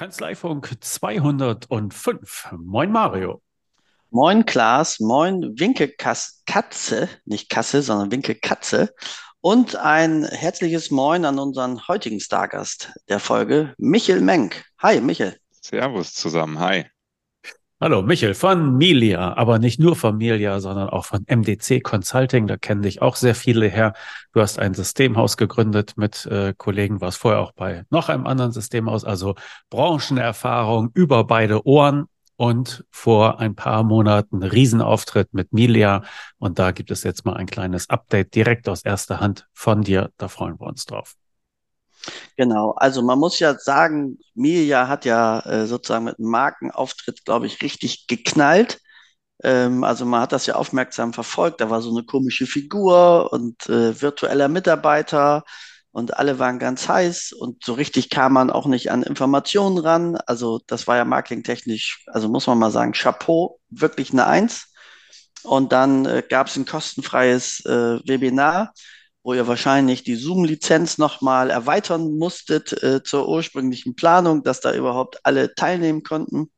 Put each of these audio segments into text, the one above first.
Kanzleifunk 205. Moin Mario. Moin Klaas, moin Winkelkatze, nicht Kasse, sondern Winkelkatze. Und ein herzliches Moin an unseren heutigen Stargast der Folge, Michel Menk. Hi, Michel. Servus zusammen, hi. Hallo, Michel von Milia, aber nicht nur von Milia, sondern auch von MDC Consulting. Da kennen dich auch sehr viele her. Du hast ein Systemhaus gegründet mit äh, Kollegen, warst vorher auch bei noch einem anderen Systemhaus, also Branchenerfahrung über beide Ohren und vor ein paar Monaten Riesenauftritt mit Milia. Und da gibt es jetzt mal ein kleines Update direkt aus erster Hand von dir. Da freuen wir uns drauf. Genau, also man muss ja sagen, Mirja hat ja äh, sozusagen mit Markenauftritt, glaube ich, richtig geknallt. Ähm, also man hat das ja aufmerksam verfolgt. Da war so eine komische Figur und äh, virtueller Mitarbeiter und alle waren ganz heiß und so richtig kam man auch nicht an Informationen ran. Also das war ja marketingtechnisch, also muss man mal sagen, Chapeau, wirklich eine Eins. Und dann äh, gab es ein kostenfreies äh, Webinar wo ihr wahrscheinlich die Zoom-Lizenz nochmal erweitern musstet äh, zur ursprünglichen Planung, dass da überhaupt alle teilnehmen konnten.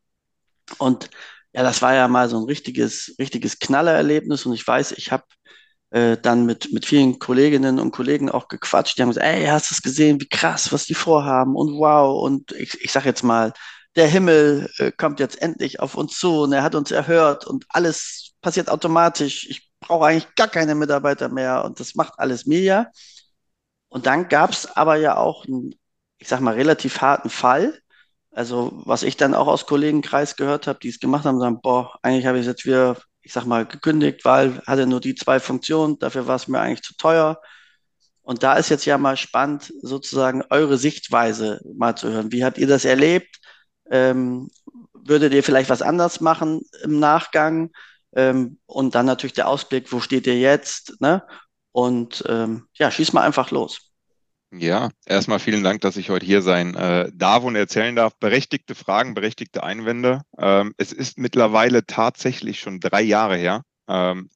Und ja, das war ja mal so ein richtiges, richtiges Knallererlebnis. Und ich weiß, ich habe äh, dann mit, mit vielen Kolleginnen und Kollegen auch gequatscht. Die haben gesagt, ey, hast du es gesehen, wie krass, was die vorhaben und wow. Und ich, ich sag jetzt mal, der Himmel äh, kommt jetzt endlich auf uns zu und er hat uns erhört und alles passiert automatisch. Ich brauche eigentlich gar keine Mitarbeiter mehr und das macht alles Media. Und dann gab es aber ja auch einen, ich sag mal, relativ harten Fall. Also, was ich dann auch aus Kollegenkreis gehört habe, die es gemacht haben, sagen, boah, eigentlich habe ich jetzt wieder, ich sag mal, gekündigt, weil hatte nur die zwei Funktionen, dafür war es mir eigentlich zu teuer. Und da ist jetzt ja mal spannend, sozusagen eure Sichtweise mal zu hören. Wie habt ihr das erlebt? Ähm, würdet ihr vielleicht was anders machen im Nachgang? Ähm, und dann natürlich der Ausblick, wo steht ihr jetzt? Ne? Und ähm, ja, schieß mal einfach los. Ja, erstmal vielen Dank, dass ich heute hier sein äh, darf und erzählen darf. Berechtigte Fragen, berechtigte Einwände. Ähm, es ist mittlerweile tatsächlich schon drei Jahre her, ähm,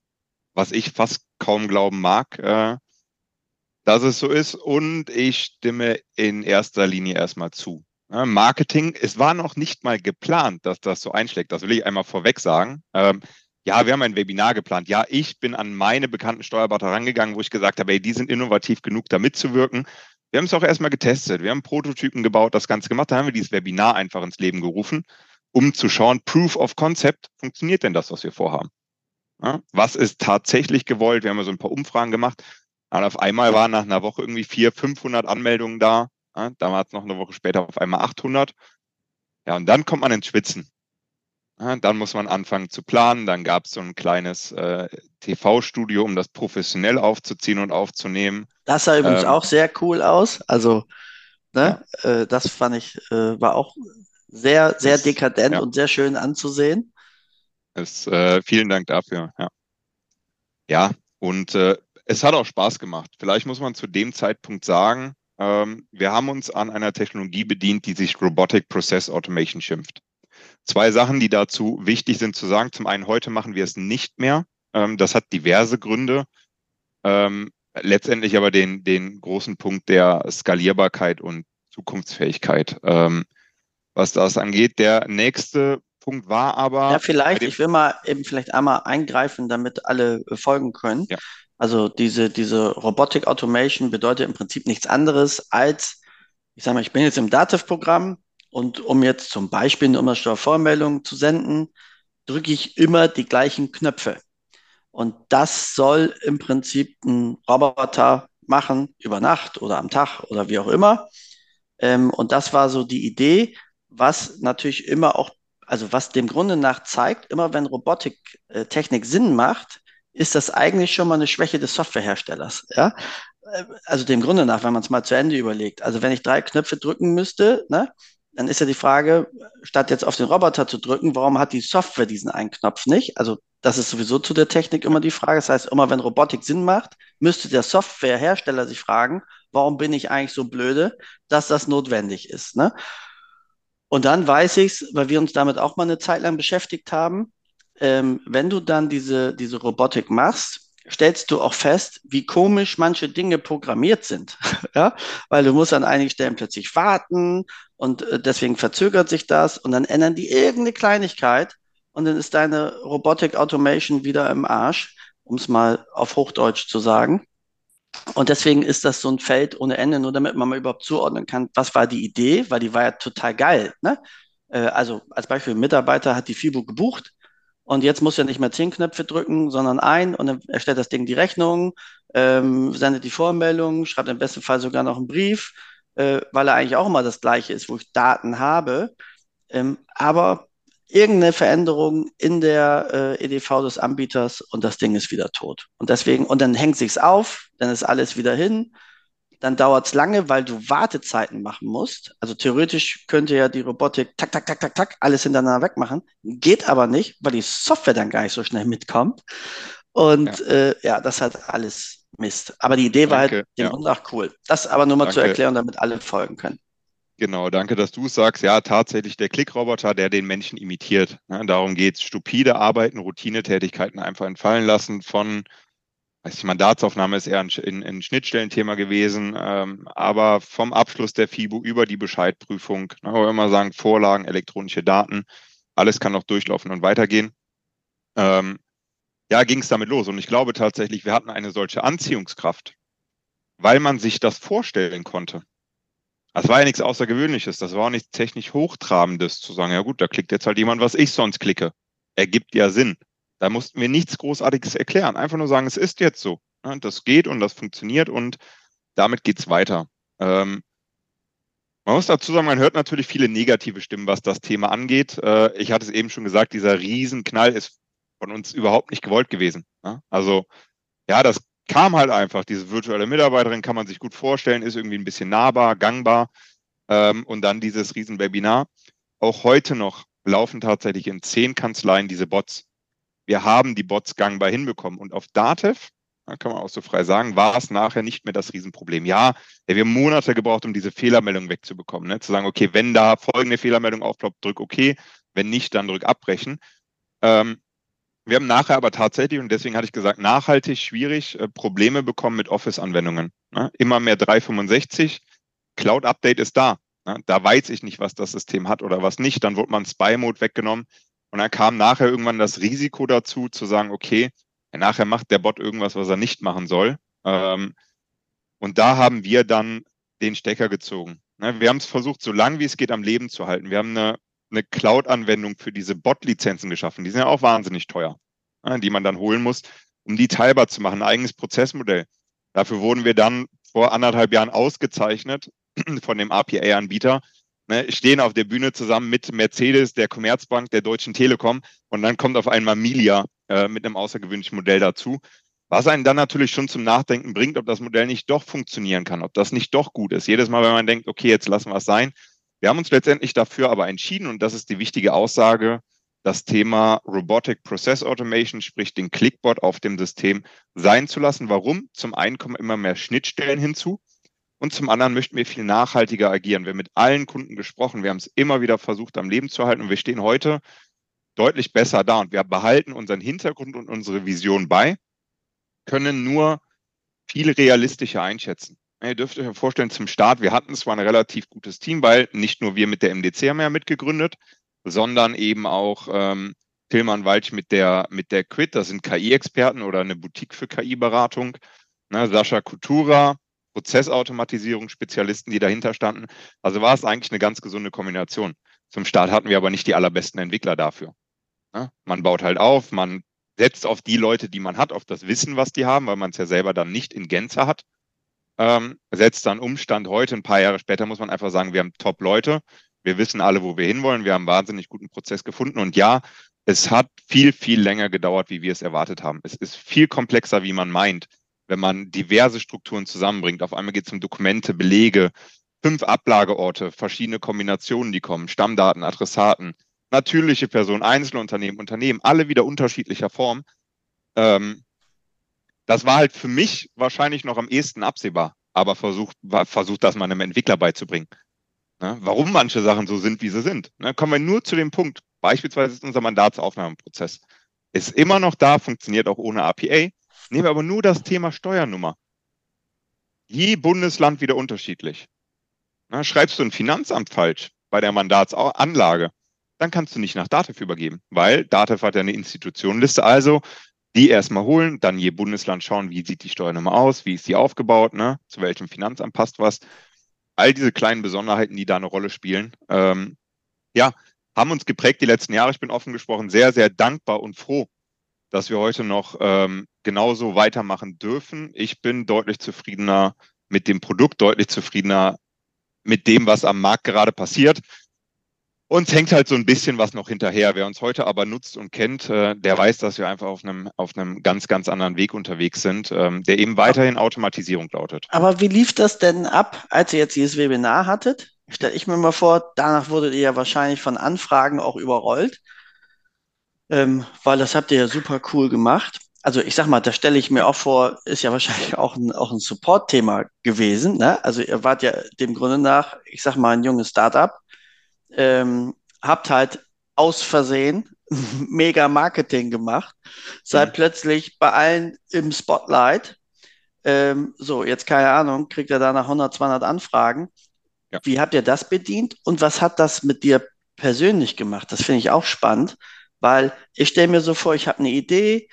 was ich fast kaum glauben mag, äh, dass es so ist. Und ich stimme in erster Linie erstmal zu. Ja, Marketing, es war noch nicht mal geplant, dass das so einschlägt. Das will ich einmal vorweg sagen. Ähm, ja, wir haben ein Webinar geplant. Ja, ich bin an meine bekannten Steuerberater rangegangen, wo ich gesagt habe, ey, die sind innovativ genug, da mitzuwirken. Wir haben es auch erstmal getestet. Wir haben Prototypen gebaut, das Ganze gemacht. Da haben wir dieses Webinar einfach ins Leben gerufen, um zu schauen, Proof of Concept, funktioniert denn das, was wir vorhaben? Ja, was ist tatsächlich gewollt? Wir haben ja so ein paar Umfragen gemacht. Und auf einmal waren nach einer Woche irgendwie 400, 500 Anmeldungen da. Ja, da war es noch eine Woche später auf einmal 800. Ja, und dann kommt man ins Schwitzen. Dann muss man anfangen zu planen. Dann gab es so ein kleines äh, TV-Studio, um das professionell aufzuziehen und aufzunehmen. Das sah übrigens ähm, auch sehr cool aus. Also, ne, ja. äh, das fand ich, äh, war auch sehr, sehr das, dekadent ja. und sehr schön anzusehen. Es, äh, vielen Dank dafür. Ja, ja und äh, es hat auch Spaß gemacht. Vielleicht muss man zu dem Zeitpunkt sagen, ähm, wir haben uns an einer Technologie bedient, die sich Robotic Process Automation schimpft. Zwei Sachen, die dazu wichtig sind zu sagen. Zum einen, heute machen wir es nicht mehr. Ähm, das hat diverse Gründe. Ähm, letztendlich aber den, den großen Punkt der Skalierbarkeit und Zukunftsfähigkeit. Ähm, was das angeht, der nächste Punkt war aber. Ja, vielleicht, ich will mal eben vielleicht einmal eingreifen, damit alle folgen können. Ja. Also diese, diese Robotic Automation bedeutet im Prinzip nichts anderes als, ich sage mal, ich bin jetzt im Dativ-Programm, und um jetzt zum Beispiel eine Umsatzsteuervormeldung zu senden, drücke ich immer die gleichen Knöpfe. Und das soll im Prinzip ein Roboter machen über Nacht oder am Tag oder wie auch immer. Ähm, und das war so die Idee, was natürlich immer auch, also was dem Grunde nach zeigt, immer wenn Robotiktechnik äh, Sinn macht, ist das eigentlich schon mal eine Schwäche des Softwareherstellers. Ja? Äh, also dem Grunde nach, wenn man es mal zu Ende überlegt. Also wenn ich drei Knöpfe drücken müsste, ne, dann ist ja die Frage, statt jetzt auf den Roboter zu drücken, warum hat die Software diesen einen Knopf nicht? Also das ist sowieso zu der Technik immer die Frage. Das heißt, immer wenn Robotik Sinn macht, müsste der Softwarehersteller sich fragen, warum bin ich eigentlich so blöde, dass das notwendig ist. Ne? Und dann weiß ich es, weil wir uns damit auch mal eine Zeit lang beschäftigt haben, ähm, wenn du dann diese, diese Robotik machst, stellst du auch fest, wie komisch manche Dinge programmiert sind. ja, weil du musst an einigen Stellen plötzlich warten und äh, deswegen verzögert sich das und dann ändern die irgendeine Kleinigkeit und dann ist deine Robotic Automation wieder im Arsch, um es mal auf Hochdeutsch zu sagen. Und deswegen ist das so ein Feld ohne Ende, nur damit man mal überhaupt zuordnen kann, was war die Idee, weil die war ja total geil. Ne? Äh, also als Beispiel, ein Mitarbeiter hat die FIBO gebucht und jetzt muss er nicht mehr zehn Knöpfe drücken, sondern ein und dann erstellt das Ding die Rechnung, ähm, sendet die Vormeldung, schreibt im besten Fall sogar noch einen Brief, äh, weil er eigentlich auch immer das Gleiche ist, wo ich Daten habe. Ähm, aber irgendeine Veränderung in der äh, EDV des Anbieters und das Ding ist wieder tot. Und deswegen, und dann hängt sich's auf, dann ist alles wieder hin dann dauert es lange, weil du Wartezeiten machen musst. Also theoretisch könnte ja die Robotik tak, tak, tak, tak, tak, alles hintereinander wegmachen. Geht aber nicht, weil die Software dann gar nicht so schnell mitkommt. Und ja, äh, ja das hat alles Mist. Aber die Idee war halt dem ja. Grund nach cool. Das aber nur mal danke. zu erklären, damit alle folgen können. Genau, danke, dass du es sagst. Ja, tatsächlich der Klickroboter, der den Menschen imitiert. Ne, darum geht es. Stupide Arbeiten, Routinetätigkeiten einfach entfallen lassen von weiß die Mandatsaufnahme ist eher ein, ein, ein Schnittstellenthema gewesen, ähm, aber vom Abschluss der FIBU über die Bescheidprüfung, ne, wo wir immer sagen, Vorlagen, elektronische Daten, alles kann noch durchlaufen und weitergehen. Ähm, ja, ging es damit los. Und ich glaube tatsächlich, wir hatten eine solche Anziehungskraft, weil man sich das vorstellen konnte. Das war ja nichts Außergewöhnliches, das war auch nichts technisch Hochtrabendes, zu sagen, ja gut, da klickt jetzt halt jemand, was ich sonst klicke. Ergibt ja Sinn. Da mussten wir nichts Großartiges erklären. Einfach nur sagen, es ist jetzt so. Das geht und das funktioniert und damit geht's weiter. Ähm, man muss dazu sagen, man hört natürlich viele negative Stimmen, was das Thema angeht. Äh, ich hatte es eben schon gesagt, dieser Riesenknall ist von uns überhaupt nicht gewollt gewesen. Also ja, das kam halt einfach. Diese virtuelle Mitarbeiterin kann man sich gut vorstellen, ist irgendwie ein bisschen nahbar, gangbar. Ähm, und dann dieses Riesenwebinar. Auch heute noch laufen tatsächlich in zehn Kanzleien diese Bots wir haben die Bots gangbar hinbekommen. Und auf Datev, kann man auch so frei sagen, war es nachher nicht mehr das Riesenproblem. Ja, wir haben Monate gebraucht, um diese Fehlermeldung wegzubekommen. Ne? Zu sagen, okay, wenn da folgende Fehlermeldung aufploppt, drück OK, wenn nicht, dann drück abbrechen. Ähm, wir haben nachher aber tatsächlich, und deswegen hatte ich gesagt, nachhaltig schwierig äh, Probleme bekommen mit Office-Anwendungen. Ne? Immer mehr 365, Cloud-Update ist da. Ne? Da weiß ich nicht, was das System hat oder was nicht. Dann wurde man Spy-Mode weggenommen. Und dann kam nachher irgendwann das Risiko dazu, zu sagen, okay, nachher macht der Bot irgendwas, was er nicht machen soll. Ähm, und da haben wir dann den Stecker gezogen. Ne, wir haben es versucht, so lange wie es geht am Leben zu halten. Wir haben eine, eine Cloud-Anwendung für diese Bot-Lizenzen geschaffen. Die sind ja auch wahnsinnig teuer, ne, die man dann holen muss, um die teilbar zu machen. Ein eigenes Prozessmodell. Dafür wurden wir dann vor anderthalb Jahren ausgezeichnet von dem APA-Anbieter, ne, stehen auf der Bühne zusammen mit Mercedes, der Commerzbank, der Deutschen Telekom und dann kommt auf einmal Milia äh, mit einem außergewöhnlichen Modell dazu. Was einen dann natürlich schon zum Nachdenken bringt, ob das Modell nicht doch funktionieren kann, ob das nicht doch gut ist. Jedes Mal, wenn man denkt, okay, jetzt lassen wir es sein. Wir haben uns letztendlich dafür aber entschieden, und das ist die wichtige Aussage, das Thema Robotic Process Automation, sprich den Clickbot auf dem System sein zu lassen. Warum? Zum einen kommen immer mehr Schnittstellen hinzu. Und zum anderen möchten wir viel nachhaltiger agieren. Wir haben mit allen Kunden gesprochen. Wir haben es immer wieder versucht, am Leben zu halten. Und wir stehen heute deutlich besser da. Und wir behalten unseren Hintergrund und unsere Vision bei, können nur viel realistischer einschätzen. Ihr dürft euch vorstellen, zum Start, wir hatten zwar ein relativ gutes Team, weil nicht nur wir mit der MDC haben ja mitgegründet, sondern eben auch ähm, Tilman Walch mit der, mit der Quid, das sind KI-Experten oder eine Boutique für KI-Beratung. Ne, Sascha Kutura, Prozessautomatisierung, Spezialisten, die dahinter standen. Also war es eigentlich eine ganz gesunde Kombination. Zum Start hatten wir aber nicht die allerbesten Entwickler dafür. Ja, man baut halt auf, man setzt auf die Leute, die man hat, auf das Wissen, was die haben, weil man es ja selber dann nicht in Gänze hat. Ähm, setzt dann Umstand heute, ein paar Jahre später muss man einfach sagen, wir haben Top-Leute, wir wissen alle, wo wir hinwollen, wir haben einen wahnsinnig guten Prozess gefunden und ja, es hat viel, viel länger gedauert, wie wir es erwartet haben. Es ist viel komplexer, wie man meint wenn man diverse Strukturen zusammenbringt. Auf einmal geht es um Dokumente, Belege, fünf Ablageorte, verschiedene Kombinationen, die kommen, Stammdaten, Adressaten, natürliche Personen, Einzelunternehmen, Unternehmen, alle wieder unterschiedlicher Form. Ähm, das war halt für mich wahrscheinlich noch am ehesten absehbar, aber versucht, versucht das mal einem Entwickler beizubringen. Ne? Warum manche Sachen so sind, wie sie sind. Ne? Kommen wir nur zu dem Punkt. Beispielsweise ist unser Mandatsaufnahmeprozess. Ist immer noch da, funktioniert auch ohne APA Nehmen wir aber nur das Thema Steuernummer. Je Bundesland wieder unterschiedlich. Na, schreibst du ein Finanzamt falsch bei der Mandatsanlage, dann kannst du nicht nach DATEV übergeben, weil DATEV hat ja eine Institutionenliste. Also die erstmal holen, dann je Bundesland schauen, wie sieht die Steuernummer aus, wie ist sie aufgebaut, ne? zu welchem Finanzamt passt was. All diese kleinen Besonderheiten, die da eine Rolle spielen, ähm, ja, haben uns geprägt die letzten Jahre. Ich bin offen gesprochen sehr, sehr dankbar und froh, dass wir heute noch ähm, genauso weitermachen dürfen. Ich bin deutlich zufriedener mit dem Produkt, deutlich zufriedener mit dem, was am Markt gerade passiert. Uns hängt halt so ein bisschen was noch hinterher. Wer uns heute aber nutzt und kennt, äh, der weiß, dass wir einfach auf einem, auf einem ganz, ganz anderen Weg unterwegs sind, ähm, der eben weiterhin Automatisierung lautet. Aber wie lief das denn ab, als ihr jetzt dieses Webinar hattet? Stelle ich mir mal vor, danach wurdet ihr ja wahrscheinlich von Anfragen auch überrollt, ähm, weil das habt ihr ja super cool gemacht. Also ich sag mal, da stelle ich mir auch vor, ist ja wahrscheinlich auch ein, auch ein Support-Thema gewesen. Ne? Also ihr wart ja dem Grunde nach, ich sag mal, ein junges Startup ähm, habt halt aus Versehen mega Marketing gemacht, seid mhm. plötzlich bei allen im Spotlight. Ähm, so, jetzt keine Ahnung, kriegt er da nach 100, 200 Anfragen. Ja. Wie habt ihr das bedient und was hat das mit dir persönlich gemacht? Das finde ich auch spannend, weil ich stelle mir so vor, ich habe eine Idee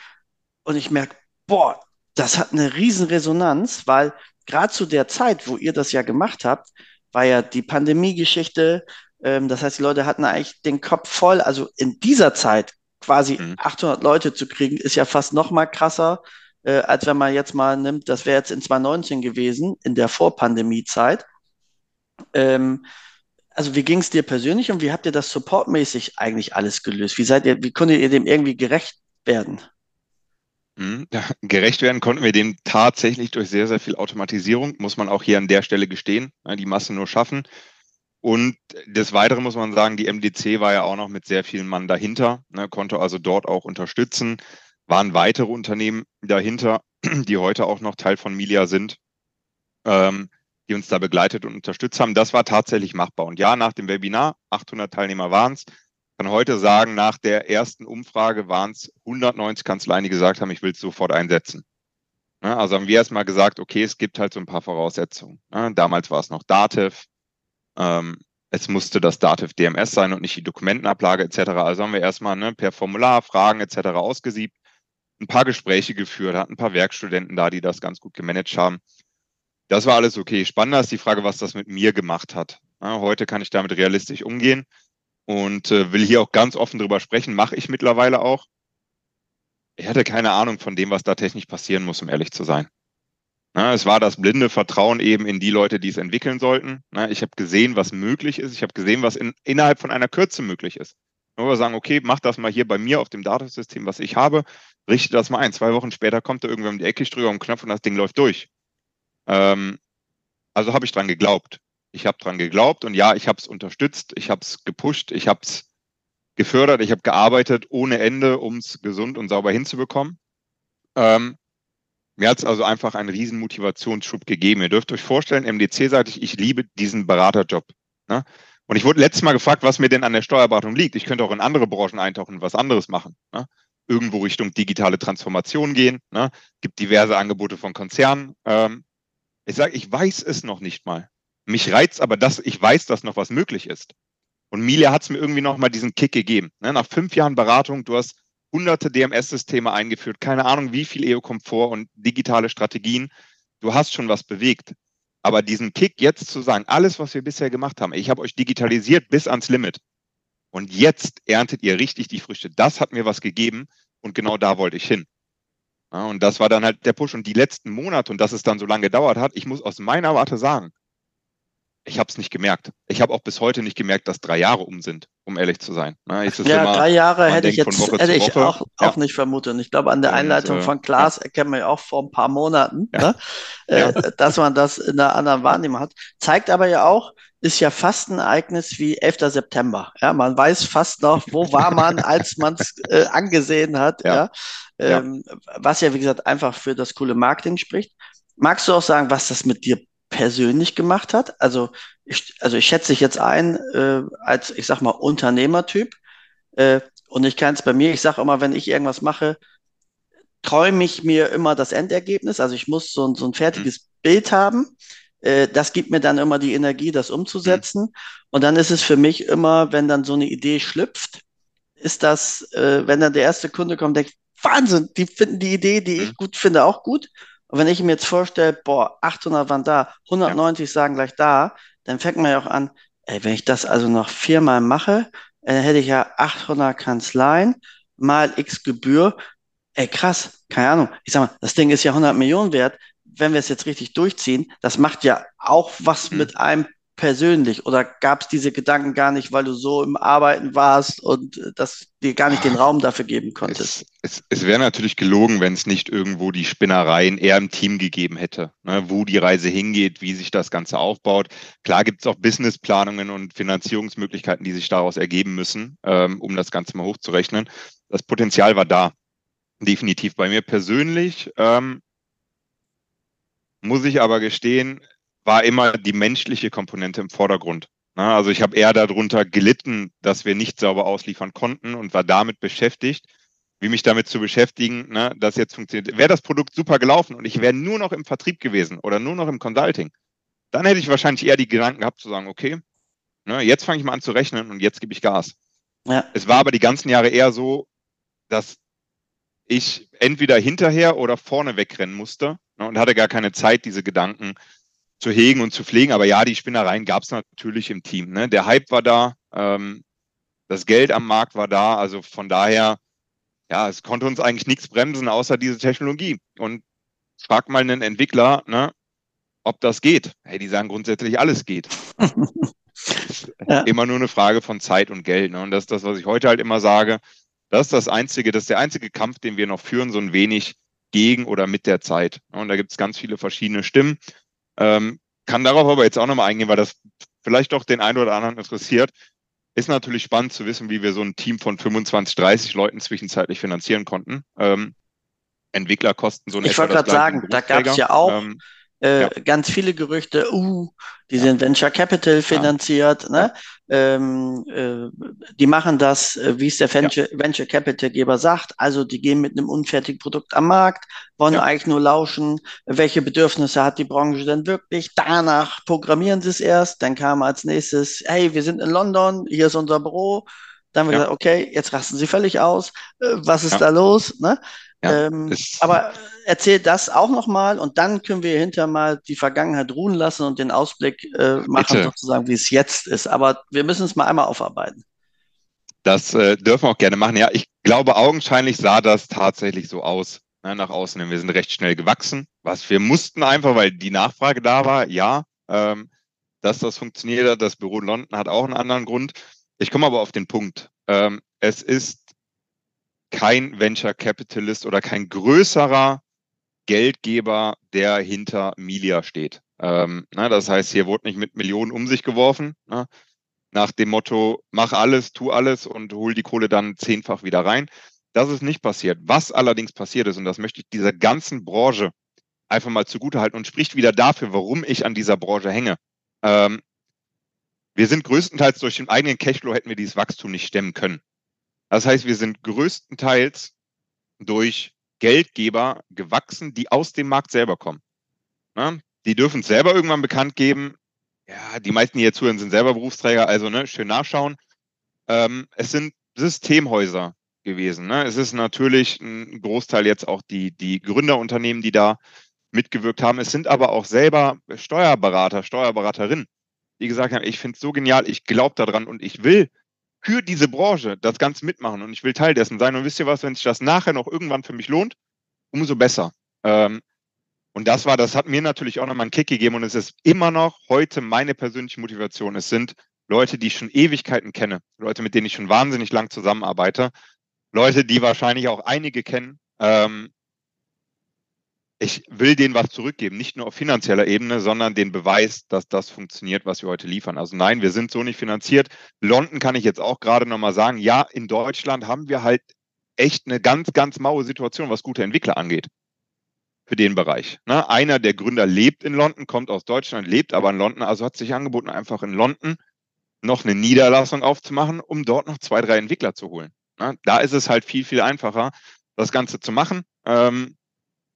und ich merke, boah, das hat eine riesen Resonanz, weil gerade zu der Zeit, wo ihr das ja gemacht habt, war ja die Pandemie-Geschichte, ähm, das heißt, die Leute hatten eigentlich den Kopf voll. Also in dieser Zeit quasi mhm. 800 Leute zu kriegen, ist ja fast noch mal krasser, äh, als wenn man jetzt mal nimmt, das wäre jetzt in 2019 gewesen, in der Vorpandemie-Zeit. Ähm, also wie ging es dir persönlich und wie habt ihr das supportmäßig eigentlich alles gelöst? Wie seid ihr, wie konntet ihr dem irgendwie gerecht werden? Mhm. Gerecht werden konnten wir dem tatsächlich durch sehr, sehr viel Automatisierung, muss man auch hier an der Stelle gestehen, die Masse nur schaffen. Und des Weiteren muss man sagen, die MDC war ja auch noch mit sehr vielen Mann dahinter, ne, konnte also dort auch unterstützen. Waren weitere Unternehmen dahinter, die heute auch noch Teil von Milia sind, ähm, die uns da begleitet und unterstützt haben. Das war tatsächlich machbar. Und ja, nach dem Webinar, 800 Teilnehmer waren es, kann heute sagen, nach der ersten Umfrage waren es 190 Kanzleien, die gesagt haben, ich will es sofort einsetzen. Ne, also haben wir erstmal gesagt, okay, es gibt halt so ein paar Voraussetzungen. Ne, damals war es noch Datev, ähm, es musste das Dativ DMS sein und nicht die Dokumentenablage etc. Also haben wir erstmal ne, per Formular Fragen etc. ausgesiebt, ein paar Gespräche geführt, hatten ein paar Werkstudenten da, die das ganz gut gemanagt haben. Das war alles okay. Spannender ist die Frage, was das mit mir gemacht hat. Ja, heute kann ich damit realistisch umgehen und äh, will hier auch ganz offen drüber sprechen. Mache ich mittlerweile auch. Ich hatte keine Ahnung von dem, was da technisch passieren muss, um ehrlich zu sein. Na, es war das blinde Vertrauen eben in die Leute, die es entwickeln sollten. Na, ich habe gesehen, was möglich ist. Ich habe gesehen, was in, innerhalb von einer Kürze möglich ist. Nur wir sagen, okay, mach das mal hier bei mir auf dem Datasystem, was ich habe, richte das mal ein. Zwei Wochen später kommt da irgendwer um die Ecke, ich drücke auf Knopf und das Ding läuft durch. Ähm, also habe ich dran geglaubt. Ich habe dran geglaubt und ja, ich habe es unterstützt, ich habe es gepusht, ich habe es gefördert, ich habe gearbeitet ohne Ende, um es gesund und sauber hinzubekommen. Ähm, mir hat es also einfach einen riesen Motivationsschub gegeben. Ihr dürft euch vorstellen, MDC-seitig, ich liebe diesen Beraterjob. Ne? Und ich wurde letztes Mal gefragt, was mir denn an der Steuerberatung liegt. Ich könnte auch in andere Branchen eintauchen und was anderes machen. Ne? Irgendwo Richtung digitale Transformation gehen. Ne? Gibt diverse Angebote von Konzernen. Ähm, ich sage, ich weiß es noch nicht mal. Mich reizt aber das, ich weiß, dass noch was möglich ist. Und Milia hat es mir irgendwie noch mal diesen Kick gegeben. Ne? Nach fünf Jahren Beratung, du hast hunderte DMS-Systeme eingeführt, keine Ahnung, wie viel EO-Komfort und digitale Strategien. Du hast schon was bewegt. Aber diesen Kick jetzt zu sagen, alles, was wir bisher gemacht haben, ich habe euch digitalisiert bis ans Limit. Und jetzt erntet ihr richtig die Früchte. Das hat mir was gegeben und genau da wollte ich hin. Ja, und das war dann halt der Push. Und die letzten Monate und dass es dann so lange gedauert hat, ich muss aus meiner Warte sagen, ich habe es nicht gemerkt. Ich habe auch bis heute nicht gemerkt, dass drei Jahre um sind, um ehrlich zu sein. Ja, immer, drei Jahre hätte ich jetzt hätte ich auch, ja. auch nicht vermutet. Und ich glaube, an der Einleitung und, von Klaas ja. erkennen wir ja auch vor ein paar Monaten, ne? äh, dass man das in einer anderen Wahrnehmung hat. Zeigt aber ja auch, ist ja fast ein Ereignis wie 11. September. Ja, man weiß fast noch, wo war man, als man es äh, angesehen hat. Ja. Ähm, was ja, wie gesagt, einfach für das coole Marketing spricht. Magst du auch sagen, was das mit dir persönlich gemacht hat. Also ich, also ich schätze dich jetzt ein äh, als, ich sag mal, Unternehmertyp. Äh, und ich kann es bei mir, ich sage immer, wenn ich irgendwas mache, träume ich mir immer das Endergebnis. Also ich muss so, so ein fertiges mhm. Bild haben. Äh, das gibt mir dann immer die Energie, das umzusetzen. Mhm. Und dann ist es für mich immer, wenn dann so eine Idee schlüpft, ist das, äh, wenn dann der erste Kunde kommt, denkt, Wahnsinn, die finden die Idee, die ich mhm. gut finde, auch gut. Und wenn ich mir jetzt vorstelle, boah, 800 waren da, 190 ja. sagen gleich da, dann fängt man ja auch an, ey, wenn ich das also noch viermal mache, dann hätte ich ja 800 Kanzleien mal x Gebühr. Ey, krass, keine Ahnung. Ich sag mal, das Ding ist ja 100 Millionen wert. Wenn wir es jetzt richtig durchziehen, das macht ja auch was mhm. mit einem persönlich oder gab es diese Gedanken gar nicht, weil du so im Arbeiten warst und äh, das dir gar nicht den Raum dafür geben konntest? Es, es, es wäre natürlich gelogen, wenn es nicht irgendwo die Spinnereien eher im Team gegeben hätte, ne, wo die Reise hingeht, wie sich das Ganze aufbaut. Klar gibt es auch Businessplanungen und Finanzierungsmöglichkeiten, die sich daraus ergeben müssen, ähm, um das Ganze mal hochzurechnen. Das Potenzial war da, definitiv. Bei mir persönlich ähm, muss ich aber gestehen, war immer die menschliche Komponente im Vordergrund. Also ich habe eher darunter gelitten, dass wir nicht sauber ausliefern konnten und war damit beschäftigt, wie mich damit zu beschäftigen, ne, dass jetzt funktioniert. Wäre das Produkt super gelaufen und ich wäre nur noch im Vertrieb gewesen oder nur noch im Consulting, dann hätte ich wahrscheinlich eher die Gedanken gehabt zu sagen, okay, ne, jetzt fange ich mal an zu rechnen und jetzt gebe ich Gas. Ja. Es war aber die ganzen Jahre eher so, dass ich entweder hinterher oder vorne wegrennen musste ne, und hatte gar keine Zeit, diese Gedanken zu hegen und zu pflegen. Aber ja, die Spinnereien gab es natürlich im Team. Ne? Der Hype war da, ähm, das Geld am Markt war da. Also von daher, ja, es konnte uns eigentlich nichts bremsen, außer diese Technologie. Und frag mal einen Entwickler, ne, ob das geht. Hey, die sagen grundsätzlich, alles geht. ja. Immer nur eine Frage von Zeit und Geld. Ne? Und das ist das, was ich heute halt immer sage. Das ist das einzige, das ist der einzige Kampf, den wir noch führen, so ein wenig gegen oder mit der Zeit. Und da gibt es ganz viele verschiedene Stimmen. Ähm, kann darauf aber jetzt auch nochmal eingehen, weil das vielleicht doch den einen oder anderen interessiert. Ist natürlich spannend zu wissen, wie wir so ein Team von 25, 30 Leuten zwischenzeitlich finanzieren konnten. Ähm, Entwicklerkosten so eine Ich wollte gerade sagen, da gab es ja auch ähm, äh, ja. ganz viele Gerüchte, uh, die sind Venture Capital finanziert, ja. ne? Ähm, äh, die machen das, äh, wie es der Venture, ja. Venture Capital Geber sagt, also die gehen mit einem unfertigen Produkt am Markt, wollen eigentlich nur lauschen, welche Bedürfnisse hat die Branche denn wirklich, danach programmieren sie es erst, dann kam als nächstes, hey, wir sind in London, hier ist unser Büro, dann haben wir gesagt, okay, jetzt rasten sie völlig aus, äh, was ist da los, ne? Ja, ähm, aber erzähl das auch nochmal und dann können wir hinterher mal die Vergangenheit ruhen lassen und den Ausblick äh, machen, Bitte. sozusagen, wie es jetzt ist. Aber wir müssen es mal einmal aufarbeiten. Das äh, dürfen wir auch gerne machen. Ja, ich glaube, augenscheinlich sah das tatsächlich so aus ne, nach außen. Wir sind recht schnell gewachsen. Was wir mussten einfach, weil die Nachfrage da war, ja, ähm, dass das funktioniert hat. Das Büro in London hat auch einen anderen Grund. Ich komme aber auf den Punkt. Ähm, es ist kein Venture Capitalist oder kein größerer Geldgeber, der hinter Milia steht. Ähm, na, das heißt, hier wurde nicht mit Millionen um sich geworfen, na, nach dem Motto, mach alles, tu alles und hol die Kohle dann zehnfach wieder rein. Das ist nicht passiert. Was allerdings passiert ist, und das möchte ich dieser ganzen Branche einfach mal zugutehalten und spricht wieder dafür, warum ich an dieser Branche hänge. Ähm, wir sind größtenteils durch den eigenen Cashflow hätten wir dieses Wachstum nicht stemmen können. Das heißt, wir sind größtenteils durch Geldgeber gewachsen, die aus dem Markt selber kommen. Ne? Die dürfen es selber irgendwann bekannt geben. Ja, die meisten, die hier zuhören, sind selber Berufsträger, also ne, schön nachschauen. Ähm, es sind Systemhäuser gewesen. Ne? Es ist natürlich ein Großteil jetzt auch die, die Gründerunternehmen, die da mitgewirkt haben. Es sind aber auch selber Steuerberater, Steuerberaterinnen, die gesagt haben, ich finde es so genial, ich glaube daran und ich will für diese Branche das Ganze mitmachen und ich will Teil dessen sein. Und wisst ihr was, wenn sich das nachher noch irgendwann für mich lohnt, umso besser. Ähm, und das war, das hat mir natürlich auch nochmal einen Kick gegeben und es ist immer noch heute meine persönliche Motivation. Es sind Leute, die ich schon Ewigkeiten kenne, Leute, mit denen ich schon wahnsinnig lang zusammenarbeite, Leute, die wahrscheinlich auch einige kennen, ähm, ich will denen was zurückgeben, nicht nur auf finanzieller Ebene, sondern den Beweis, dass das funktioniert, was wir heute liefern. Also nein, wir sind so nicht finanziert. London kann ich jetzt auch gerade nochmal sagen, ja, in Deutschland haben wir halt echt eine ganz, ganz maue Situation, was gute Entwickler angeht. Für den Bereich. Ne? Einer der Gründer lebt in London, kommt aus Deutschland, lebt aber in London, also hat sich angeboten, einfach in London noch eine Niederlassung aufzumachen, um dort noch zwei, drei Entwickler zu holen. Ne? Da ist es halt viel, viel einfacher, das Ganze zu machen Ähm,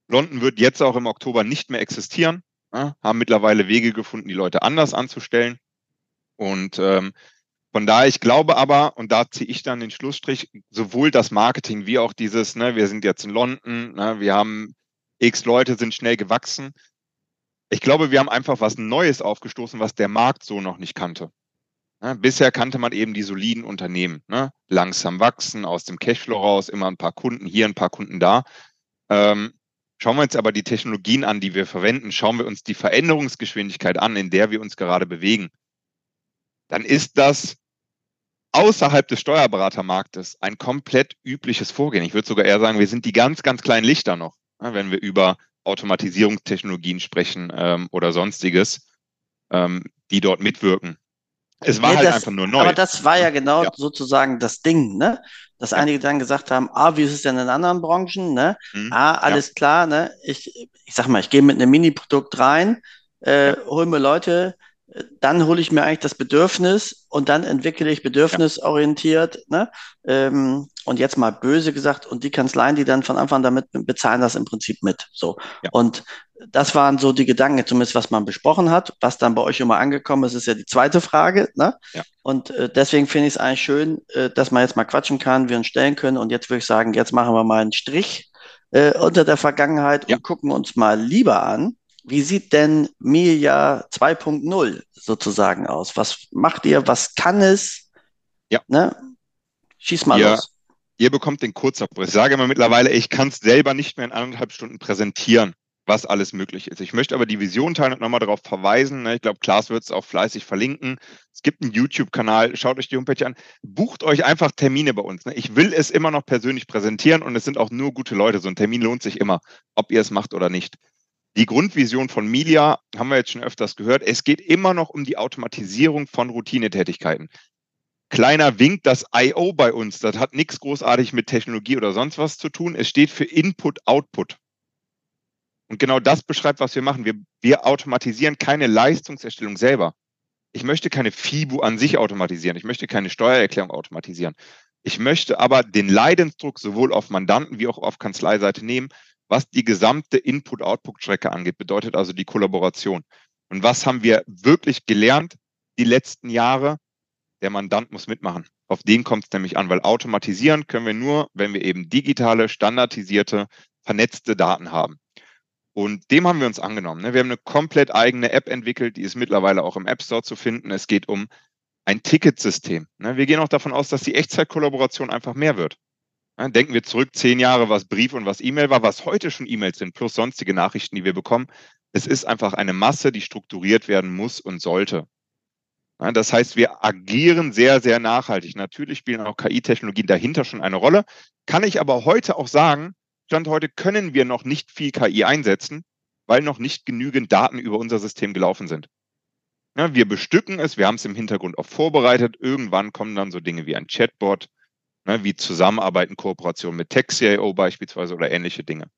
London wird jetzt auch im Oktober nicht mehr existieren, ja, haben mittlerweile Wege gefunden, die Leute anders anzustellen. Und ähm, von daher, ich glaube aber, und da ziehe ich dann den Schlussstrich, sowohl das Marketing wie auch dieses, ne, wir sind jetzt in London, ne, wir haben x Leute sind schnell gewachsen. Ich glaube, wir haben einfach was Neues aufgestoßen, was der Markt so noch nicht kannte. Ne, bisher kannte man eben die soliden Unternehmen, ne, langsam wachsen, aus dem Cashflow raus, immer ein paar Kunden hier, ein paar Kunden da. Ähm, Schauen wir uns aber die Technologien an, die wir verwenden, schauen wir uns die Veränderungsgeschwindigkeit an, in der wir uns gerade bewegen, dann ist das außerhalb des Steuerberatermarktes ein komplett übliches Vorgehen. Ich würde sogar eher sagen, wir sind die ganz, ganz kleinen Lichter noch, wenn wir über Automatisierungstechnologien sprechen ähm, oder sonstiges, ähm, die dort mitwirken. Es war nee, halt das, einfach nur neu. Aber das war ja genau ja. sozusagen das Ding, ne? Dass ja. einige dann gesagt haben, ah, wie ist es denn in anderen Branchen, ne? Mhm. Ah, alles ja. klar, ne? Ich, ich sag mal, ich gehe mit einem Mini-Produkt rein, äh, hol mir Leute, dann hole ich mir eigentlich das Bedürfnis und dann entwickle ich bedürfnisorientiert. Ne? Ähm, und jetzt mal böse gesagt, und die Kanzleien, die dann von Anfang damit bezahlen das im Prinzip mit. So. Ja. Und das waren so die Gedanken, zumindest was man besprochen hat. Was dann bei euch immer angekommen ist, ist ja die zweite Frage. Ne? Ja. Und äh, deswegen finde ich es eigentlich schön, äh, dass man jetzt mal quatschen kann, wir uns stellen können. Und jetzt würde ich sagen, jetzt machen wir mal einen Strich äh, unter der Vergangenheit ja. und gucken uns mal lieber an, wie sieht denn Milia 2.0 sozusagen aus? Was macht ihr? Was kann es? Ja. Ne? Schieß mal ihr, los. Ihr bekommt den Kurzabriss. Ich sage immer mittlerweile, ich kann es selber nicht mehr in anderthalb Stunden präsentieren, was alles möglich ist. Ich möchte aber die Vision teilen und nochmal darauf verweisen. Ne? Ich glaube, Klaas wird es auch fleißig verlinken. Es gibt einen YouTube-Kanal, schaut euch die Homepage an, bucht euch einfach Termine bei uns. Ne? Ich will es immer noch persönlich präsentieren und es sind auch nur gute Leute. So ein Termin lohnt sich immer, ob ihr es macht oder nicht. Die Grundvision von Milia haben wir jetzt schon öfters gehört. Es geht immer noch um die Automatisierung von Routinetätigkeiten. Kleiner Wink, das IO bei uns, das hat nichts großartig mit Technologie oder sonst was zu tun. Es steht für Input-Output. Und genau das beschreibt, was wir machen. Wir, wir automatisieren keine Leistungserstellung selber. Ich möchte keine FIBU an sich automatisieren. Ich möchte keine Steuererklärung automatisieren. Ich möchte aber den Leidensdruck sowohl auf Mandanten wie auch auf Kanzleiseite nehmen was die gesamte Input-Output-Strecke angeht, bedeutet also die Kollaboration. Und was haben wir wirklich gelernt die letzten Jahre? Der Mandant muss mitmachen. Auf den kommt es nämlich an, weil automatisieren können wir nur, wenn wir eben digitale, standardisierte, vernetzte Daten haben. Und dem haben wir uns angenommen. Ne? Wir haben eine komplett eigene App entwickelt, die ist mittlerweile auch im App Store zu finden. Es geht um ein Ticketsystem. Ne? Wir gehen auch davon aus, dass die Echtzeitkollaboration einfach mehr wird. Denken wir zurück, zehn Jahre, was Brief und was E-Mail war, was heute schon E-Mails sind, plus sonstige Nachrichten, die wir bekommen. Es ist einfach eine Masse, die strukturiert werden muss und sollte. Das heißt, wir agieren sehr, sehr nachhaltig. Natürlich spielen auch KI-Technologien dahinter schon eine Rolle. Kann ich aber heute auch sagen, Stand heute können wir noch nicht viel KI einsetzen, weil noch nicht genügend Daten über unser System gelaufen sind. wir bestücken es, wir haben es im Hintergrund auch vorbereitet. Irgendwann kommen dann so Dinge wie ein Chatbot, ne, wie Zusammenarbeiten, Kooperation mit Tech-CIO beispielsweise oder ähnliche Dinge.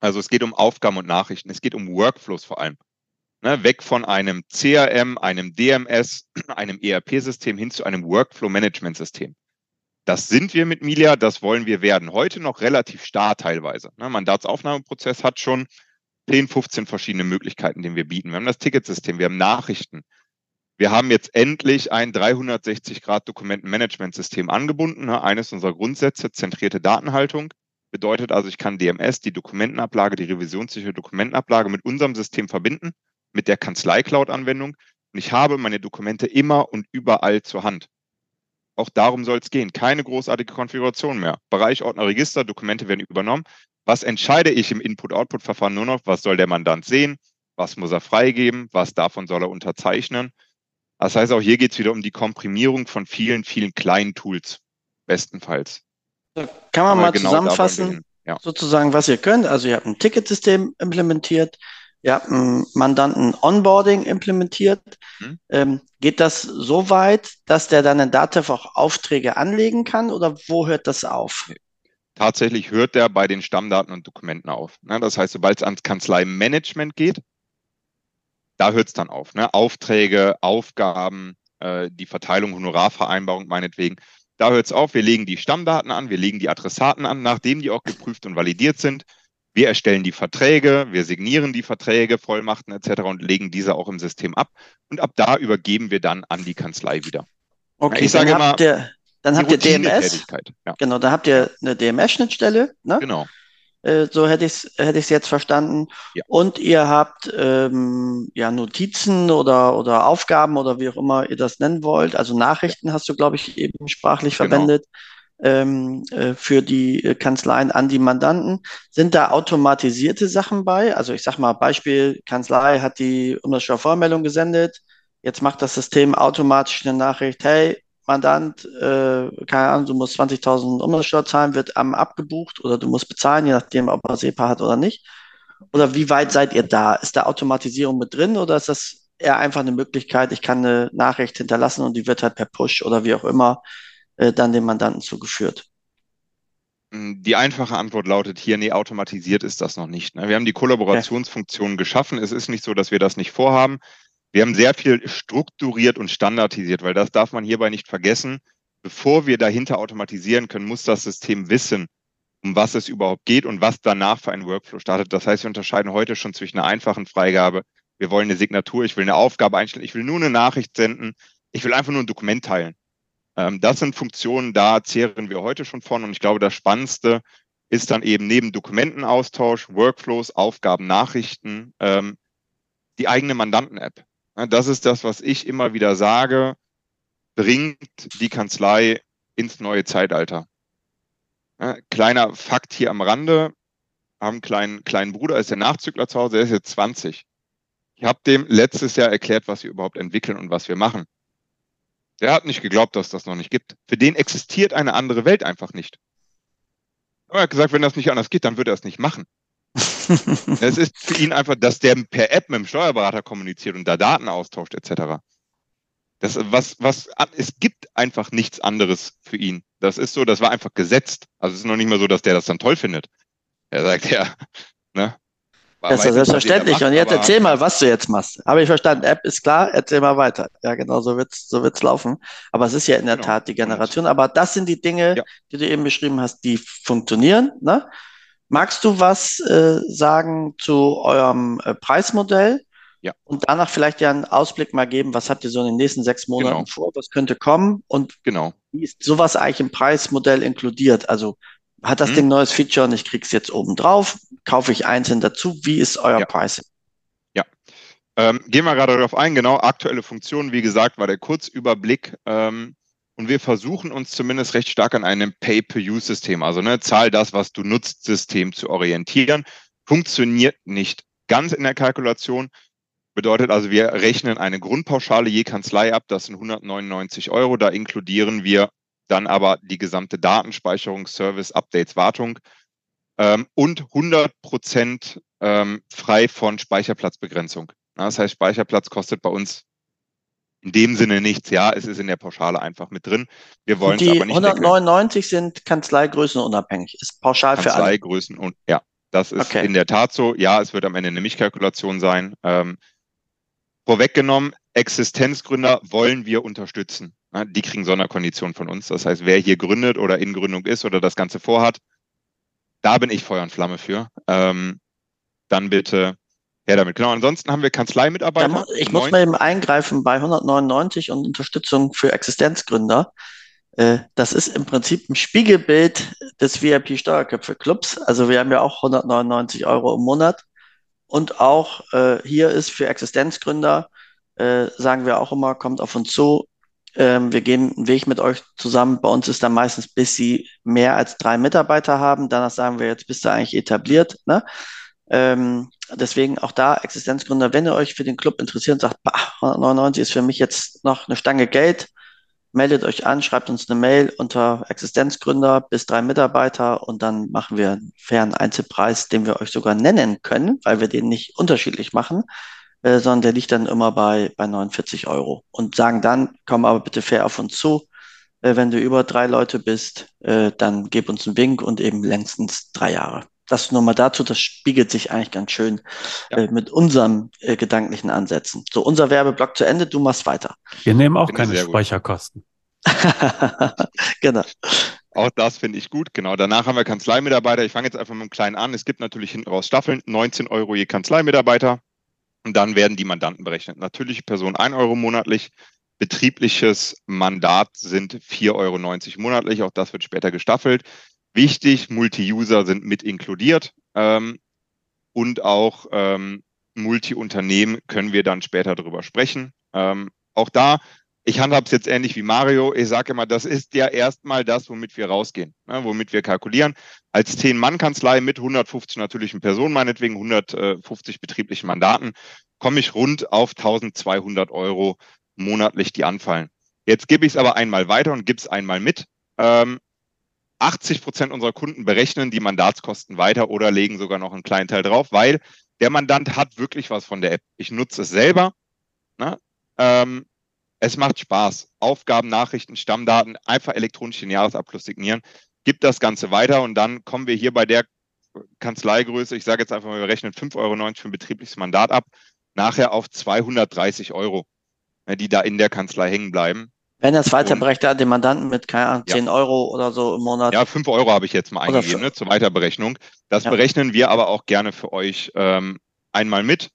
Also es geht um Aufgaben und Nachrichten, es geht um Workflows vor allem. Ne, weg von einem CRM, einem DMS, einem ERP-System hin zu einem Workflow-Management-System. Das sind wir mit Milia, das wollen wir werden. Heute noch relativ starr teilweise. Ne, Mandatsaufnahmeprozess hat schon 10, 15 verschiedene Möglichkeiten, die wir bieten. Wir haben das Ticketsystem, wir haben Nachrichten, wir haben jetzt endlich ein 360-Grad-Dokumentenmanagementsystem angebunden. Ne? Eines unserer Grundsätze, zentrierte Datenhaltung. Bedeutet also, ich kann DMS, die Dokumentenablage, die revisionssichere Dokumentenablage mit unserem System verbinden, mit der Kanzlei-Cloud-Anwendung. Und ich habe meine Dokumente immer und überall zur Hand. Auch darum soll es gehen. Keine großartige Konfiguration mehr. Bereich Ordner Register, Dokumente werden übernommen. Was entscheide ich im Input-Output-Verfahren nur noch? Was soll der Mandant sehen? Was muss er freigeben? Was davon soll er unterzeichnen? Das heißt, auch hier geht es wieder um die Komprimierung von vielen, vielen kleinen Tools, bestenfalls. Kann man Aber mal genau zusammenfassen, ja. sozusagen, was ihr könnt. Also ihr habt ein Ticketsystem implementiert, ihr habt ein Mandanten-Onboarding implementiert. Hm. Ähm, geht das so weit, dass der dann in Datev auch Aufträge anlegen kann oder wo hört das auf? Tatsächlich hört der bei den Stammdaten und Dokumenten auf. Ne, das heißt, sobald es ans Kanzleimanagement geht, da hört es dann auf. Ne? Aufträge, Aufgaben, äh, die Verteilung, Honorarvereinbarung meinetwegen. Da hört es auf. Wir legen die Stammdaten an, wir legen die Adressaten an, nachdem die auch geprüft und validiert sind. Wir erstellen die Verträge, wir signieren die Verträge, Vollmachten etc. und legen diese auch im System ab. Und ab da übergeben wir dann an die Kanzlei wieder. Okay, ich sage immer, ihr, dann habt ihr DMS. Ja. Genau, da habt ihr eine DMS-Schnittstelle. Ne? Genau. Äh, so hätte ich es hätte ich's jetzt verstanden. Ja. Und ihr habt ähm, ja Notizen oder, oder Aufgaben oder wie auch immer ihr das nennen wollt. Also Nachrichten hast du, glaube ich, eben sprachlich genau. verwendet ähm, äh, für die Kanzleien an die Mandanten. Sind da automatisierte Sachen bei? Also ich sage mal, Beispiel, Kanzlei hat die Umsatzsteuervormeldung gesendet. Jetzt macht das System automatisch eine Nachricht, hey, Mandant, äh, keine Ahnung, du musst 20.000 Umsatzsteuer zahlen, wird am abgebucht oder du musst bezahlen, je nachdem, ob er SEPA hat oder nicht. Oder wie weit seid ihr da? Ist da Automatisierung mit drin oder ist das eher einfach eine Möglichkeit, ich kann eine Nachricht hinterlassen und die wird halt per Push oder wie auch immer äh, dann dem Mandanten zugeführt? Die einfache Antwort lautet hier, nee, automatisiert ist das noch nicht. Ne? Wir haben die Kollaborationsfunktion okay. geschaffen. Es ist nicht so, dass wir das nicht vorhaben. Wir haben sehr viel strukturiert und standardisiert, weil das darf man hierbei nicht vergessen. Bevor wir dahinter automatisieren können, muss das System wissen, um was es überhaupt geht und was danach für einen Workflow startet. Das heißt, wir unterscheiden heute schon zwischen einer einfachen Freigabe. Wir wollen eine Signatur, ich will eine Aufgabe einstellen, ich will nur eine Nachricht senden, ich will einfach nur ein Dokument teilen. Ähm, das sind Funktionen, da zehren wir heute schon von und ich glaube, das Spannendste ist dann eben neben Dokumentenaustausch, Workflows, Aufgaben, Nachrichten, ähm, die eigene Mandanten-App. Das ist das, was ich immer wieder sage, bringt die Kanzlei ins neue Zeitalter. Kleiner Fakt hier am Rande, haben einen kleinen, kleinen Bruder, ist der Nachzügler zu Hause, der ist jetzt 20. Ich habe dem letztes Jahr erklärt, was wir überhaupt entwickeln und was wir machen. Der hat nicht geglaubt, dass das noch nicht gibt. Für den existiert eine andere Welt einfach nicht. Aber er hat gesagt, wenn das nicht anders geht, dann würde er es nicht machen es ist für ihn einfach, dass der per App mit dem Steuerberater kommuniziert und da Daten austauscht etc. Das, was, was, es gibt einfach nichts anderes für ihn. Das ist so, das war einfach gesetzt. Also es ist noch nicht mal so, dass der das dann toll findet. Er sagt ja, ne? Das ist ja selbstverständlich. Macht, und jetzt erzähl mal, was du jetzt machst. Habe ich verstanden. App ist klar, erzähl mal weiter. Ja, genau, so wird's, so wird's laufen. Aber es ist ja in der genau. Tat die Generation. Aber das sind die Dinge, ja. die du eben beschrieben hast, die funktionieren. Ne? Magst du was äh, sagen zu eurem äh, Preismodell? Ja. Und danach vielleicht ja einen Ausblick mal geben, was habt ihr so in den nächsten sechs Monaten genau. vor, was könnte kommen und genau. wie ist sowas eigentlich im Preismodell inkludiert? Also hat das hm. Ding neues Feature und ich krieg's jetzt oben drauf, kaufe ich einzeln dazu, wie ist euer ja. Pricing? Ja, ähm, gehen wir gerade darauf ein, genau, aktuelle Funktionen, wie gesagt, war der Kurzüberblick. Ähm, und wir versuchen uns zumindest recht stark an einem Pay-per-Use-System, also ne, zahl das, was du nutzt, System zu orientieren. Funktioniert nicht ganz in der Kalkulation. Bedeutet also, wir rechnen eine Grundpauschale je Kanzlei ab, das sind 199 Euro. Da inkludieren wir dann aber die gesamte Datenspeicherung, Service, Updates, Wartung ähm, und 100 Prozent ähm, frei von Speicherplatzbegrenzung. Das heißt, Speicherplatz kostet bei uns in dem Sinne nichts. Ja, es ist in der Pauschale einfach mit drin. Wir wollen die aber nicht 199 deckeln. sind Kanzleigrößen unabhängig. Ist pauschal für alle. Kanzleigrößen und ja, das ist okay. in der Tat so. Ja, es wird am Ende eine Mischkalkulation sein. Ähm, vorweggenommen, Existenzgründer wollen wir unterstützen. Die kriegen Sonderkonditionen von uns. Das heißt, wer hier gründet oder in Gründung ist oder das Ganze vorhat, da bin ich Feuer und Flamme für. Ähm, dann bitte her damit. Genau, ansonsten haben wir Kanzleimitarbeiter. Mu ich muss mal eben eingreifen bei 199 und Unterstützung für Existenzgründer. Äh, das ist im Prinzip ein Spiegelbild des VIP Steuerköpfe Clubs. Also wir haben ja auch 199 Euro im Monat. Und auch äh, hier ist für Existenzgründer, äh, sagen wir auch immer, kommt auf uns zu. Ähm, wir gehen einen Weg mit euch zusammen. Bei uns ist dann meistens, bis sie mehr als drei Mitarbeiter haben. Danach sagen wir, jetzt bist du eigentlich etabliert. Ne? Ähm, deswegen auch da Existenzgründer, wenn ihr euch für den Club interessiert und sagt, bah, 199 ist für mich jetzt noch eine Stange Geld, meldet euch an, schreibt uns eine Mail unter Existenzgründer bis drei Mitarbeiter und dann machen wir einen fairen Einzelpreis, den wir euch sogar nennen können, weil wir den nicht unterschiedlich machen, äh, sondern der liegt dann immer bei, bei 49 Euro und sagen dann, komm aber bitte fair auf uns zu. Äh, wenn du über drei Leute bist, äh, dann gib uns einen Wink und eben längstens drei Jahre das nur mal dazu, das spiegelt sich eigentlich ganz schön ja. mit unserem äh, gedanklichen Ansätzen. So, unser Werbeblock zu Ende, du machst weiter. Wir nehmen auch keine Speicherkosten. genau. Auch das finde ich gut. Genau. Danach haben wir Kanzleimitarbeiter. Ich fange jetzt einfach mit einem kleinen an. Es gibt natürlich hinten raus Staffeln. 19 Euro je Kanzleimitarbeiter. Und dann werden die Mandanten berechnet. Natürliche Person 1 Euro monatlich. Betriebliches Mandat sind 4,90 Euro monatlich. Auch das wird später gestaffelt. Wichtig, Multi-User sind mit inkludiert. Ähm, und auch ähm, Multi-Unternehmen können wir dann später drüber sprechen. Ähm, auch da ich handhabe es jetzt ähnlich wie Mario. Ich sage immer, das ist ja erstmal das, womit wir rausgehen, ne, womit wir kalkulieren. Als 10-Mann-Kanzlei mit 150 natürlichen Personen, meinetwegen 150 betrieblichen Mandaten, komme ich rund auf 1200 Euro monatlich, die anfallen. Jetzt gebe ich es aber einmal weiter und gebe es einmal mit. Ähm, 80 Prozent unserer Kunden berechnen die Mandatskosten weiter oder legen sogar noch einen kleinen Teil drauf, weil der Mandant hat wirklich was von der App. Ich nutze es selber. Ne? Ähm, es macht Spaß. Aufgaben, Nachrichten, Stammdaten, einfach elektronisch den Jahresabschluss signieren. Gibt das Ganze weiter und dann kommen wir hier bei der Kanzleigröße, ich sage jetzt einfach mal, wir rechnen 5,90 Euro für ein betriebliches Mandat ab, nachher auf 230 Euro, die da in der Kanzlei hängen bleiben. Wenn er es weiterberechnet den Mandanten mit, keine Ahnung, 10 ja. Euro oder so im Monat. Ja, 5 Euro habe ich jetzt mal eingegeben, ne, zur Weiterberechnung. Das ja. berechnen wir aber auch gerne für euch ähm, einmal mit.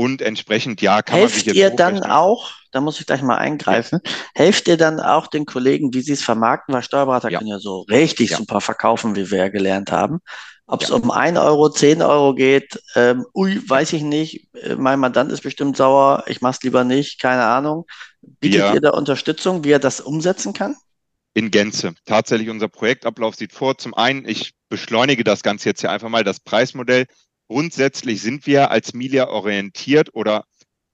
Und entsprechend, ja, kann Helft man sich jetzt ihr dann auch, da muss ich gleich mal eingreifen, ja. helft ihr dann auch den Kollegen, wie sie es vermarkten, weil Steuerberater ja. können ja so richtig ja. super verkaufen, wie wir ja gelernt haben. Ob es um ein Euro, zehn Euro geht, ähm, ui, weiß ich nicht. Äh, mein Mandant ist bestimmt sauer, ich mach's lieber nicht, keine Ahnung. Bietet ihr da Unterstützung, wie er das umsetzen kann? In Gänze. Tatsächlich, unser Projektablauf sieht vor. Zum einen, ich beschleunige das Ganze jetzt hier einfach mal, das Preismodell Grundsätzlich sind wir als Milia orientiert oder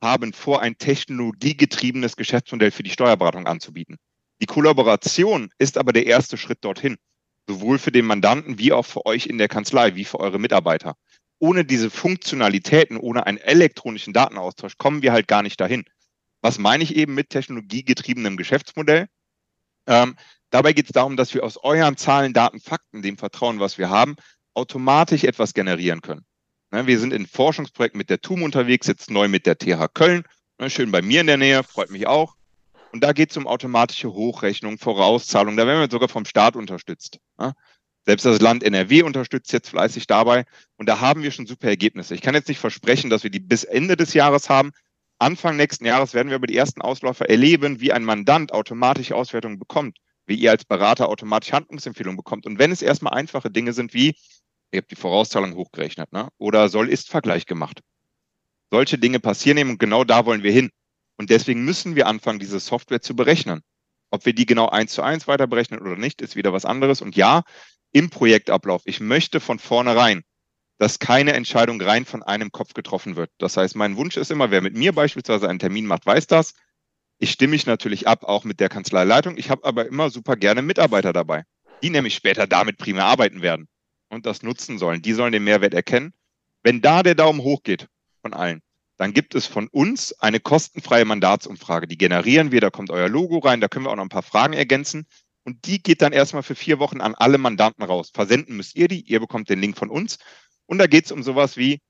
haben vor, ein technologiegetriebenes Geschäftsmodell für die Steuerberatung anzubieten. Die Kollaboration ist aber der erste Schritt dorthin, sowohl für den Mandanten wie auch für euch in der Kanzlei, wie für eure Mitarbeiter. Ohne diese Funktionalitäten, ohne einen elektronischen Datenaustausch kommen wir halt gar nicht dahin. Was meine ich eben mit technologiegetriebenem Geschäftsmodell? Ähm, dabei geht es darum, dass wir aus euren Zahlen, Daten, Fakten, dem Vertrauen, was wir haben, automatisch etwas generieren können. Ne, wir sind in Forschungsprojekten mit der TUM unterwegs, jetzt neu mit der TH Köln. Ne, schön bei mir in der Nähe, freut mich auch. Und da geht es um automatische Hochrechnung, Vorauszahlung. Da werden wir sogar vom Staat unterstützt. Ne. Selbst das Land NRW unterstützt jetzt fleißig dabei. Und da haben wir schon super Ergebnisse. Ich kann jetzt nicht versprechen, dass wir die bis Ende des Jahres haben. Anfang nächsten Jahres werden wir aber die ersten Ausläufer erleben, wie ein Mandant automatisch Auswertungen bekommt, wie ihr als Berater automatisch Handlungsempfehlungen bekommt. Und wenn es erstmal einfache Dinge sind wie, ihr habt die Vorauszahlung hochgerechnet, ne? oder Soll-Ist-Vergleich gemacht. Solche Dinge passieren eben und genau da wollen wir hin. Und deswegen müssen wir anfangen, diese Software zu berechnen. Ob wir die genau eins zu eins weiter berechnen oder nicht, ist wieder was anderes. Und ja, im Projektablauf, ich möchte von vornherein, dass keine Entscheidung rein von einem Kopf getroffen wird. Das heißt, mein Wunsch ist immer, wer mit mir beispielsweise einen Termin macht, weiß das. Ich stimme mich natürlich ab, auch mit der Kanzleileitung. Ich habe aber immer super gerne Mitarbeiter dabei, die nämlich später damit primär arbeiten werden und das nutzen sollen. Die sollen den Mehrwert erkennen. Wenn da der Daumen hoch geht von allen, dann gibt es von uns eine kostenfreie Mandatsumfrage. Die generieren wir, da kommt euer Logo rein, da können wir auch noch ein paar Fragen ergänzen. Und die geht dann erstmal für vier Wochen an alle Mandanten raus. Versenden müsst ihr die, ihr bekommt den Link von uns. Und da geht es um sowas wie,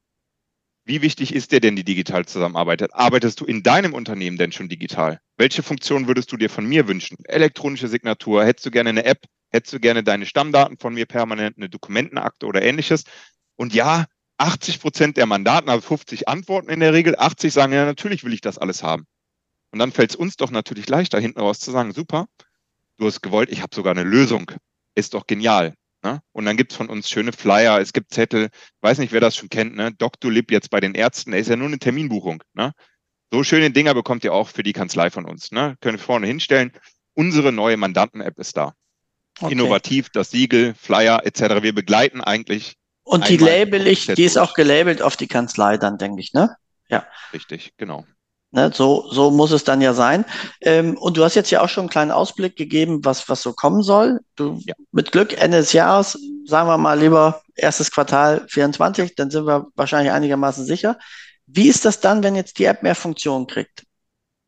wie wichtig ist dir denn die digitale Zusammenarbeit? Arbeitest du in deinem Unternehmen denn schon digital? Welche Funktion würdest du dir von mir wünschen? Elektronische Signatur? Hättest du gerne eine App? Hättest du gerne deine Stammdaten von mir permanent, eine Dokumentenakte oder ähnliches? Und ja, 80 Prozent der Mandaten, also 50 Antworten in der Regel, 80 sagen, ja, natürlich will ich das alles haben. Und dann fällt es uns doch natürlich leichter, hinten raus zu sagen, super, du hast gewollt, ich habe sogar eine Lösung. Ist doch genial. Ne? Und dann gibt es von uns schöne Flyer, es gibt Zettel, weiß nicht, wer das schon kennt, ne? Doctolib jetzt bei den Ärzten, der ist ja nur eine Terminbuchung. Ne? So schöne Dinger bekommt ihr auch für die Kanzlei von uns. Ne? Könnt ihr vorne hinstellen. Unsere neue Mandanten-App ist da. Okay. Innovativ, das Siegel, Flyer etc. Wir begleiten eigentlich. Und die label ich, die ist auch gelabelt auf die Kanzlei dann, denke ich, ne? Ja. Richtig, genau. Ne, so, so muss es dann ja sein. Ähm, und du hast jetzt ja auch schon einen kleinen Ausblick gegeben, was, was so kommen soll. Du, ja. Mit Glück Ende des Jahres, sagen wir mal lieber erstes Quartal 24, dann sind wir wahrscheinlich einigermaßen sicher. Wie ist das dann, wenn jetzt die App mehr Funktionen kriegt?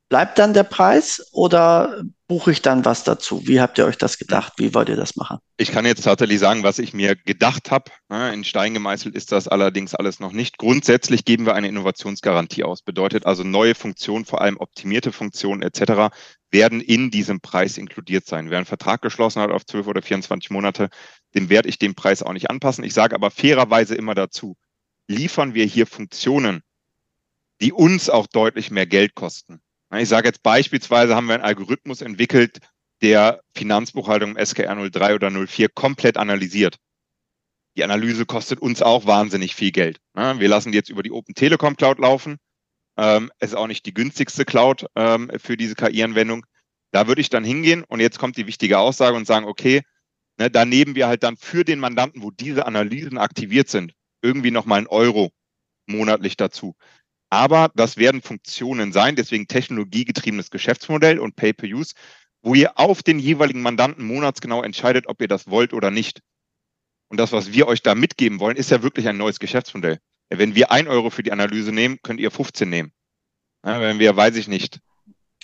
Bleibt dann der Preis oder buche ich dann was dazu? Wie habt ihr euch das gedacht? Wie wollt ihr das machen? Ich kann jetzt tatsächlich sagen, was ich mir gedacht habe. In Stein gemeißelt ist das allerdings alles noch nicht. Grundsätzlich geben wir eine Innovationsgarantie aus. Bedeutet also neue Funktionen, vor allem optimierte Funktionen etc. werden in diesem Preis inkludiert sein. Wer einen Vertrag geschlossen hat auf 12 oder 24 Monate, dem werde ich den Preis auch nicht anpassen. Ich sage aber fairerweise immer dazu, liefern wir hier Funktionen, die uns auch deutlich mehr Geld kosten ich sage jetzt beispielsweise haben wir einen Algorithmus entwickelt, der Finanzbuchhaltung im SKR 03 oder 04 komplett analysiert. Die Analyse kostet uns auch wahnsinnig viel Geld. Wir lassen die jetzt über die Open Telekom Cloud laufen. Ähm, es ist auch nicht die günstigste Cloud ähm, für diese KI-Anwendung. Da würde ich dann hingehen und jetzt kommt die wichtige Aussage und sagen, okay, ne, da nehmen wir halt dann für den Mandanten, wo diese Analysen aktiviert sind, irgendwie nochmal einen Euro monatlich dazu. Aber das werden Funktionen sein, deswegen technologiegetriebenes Geschäftsmodell und Pay-per-Use, wo ihr auf den jeweiligen Mandanten monatsgenau entscheidet, ob ihr das wollt oder nicht. Und das, was wir euch da mitgeben wollen, ist ja wirklich ein neues Geschäftsmodell. Wenn wir ein Euro für die Analyse nehmen, könnt ihr 15 nehmen. Ja, wenn wir, weiß ich nicht.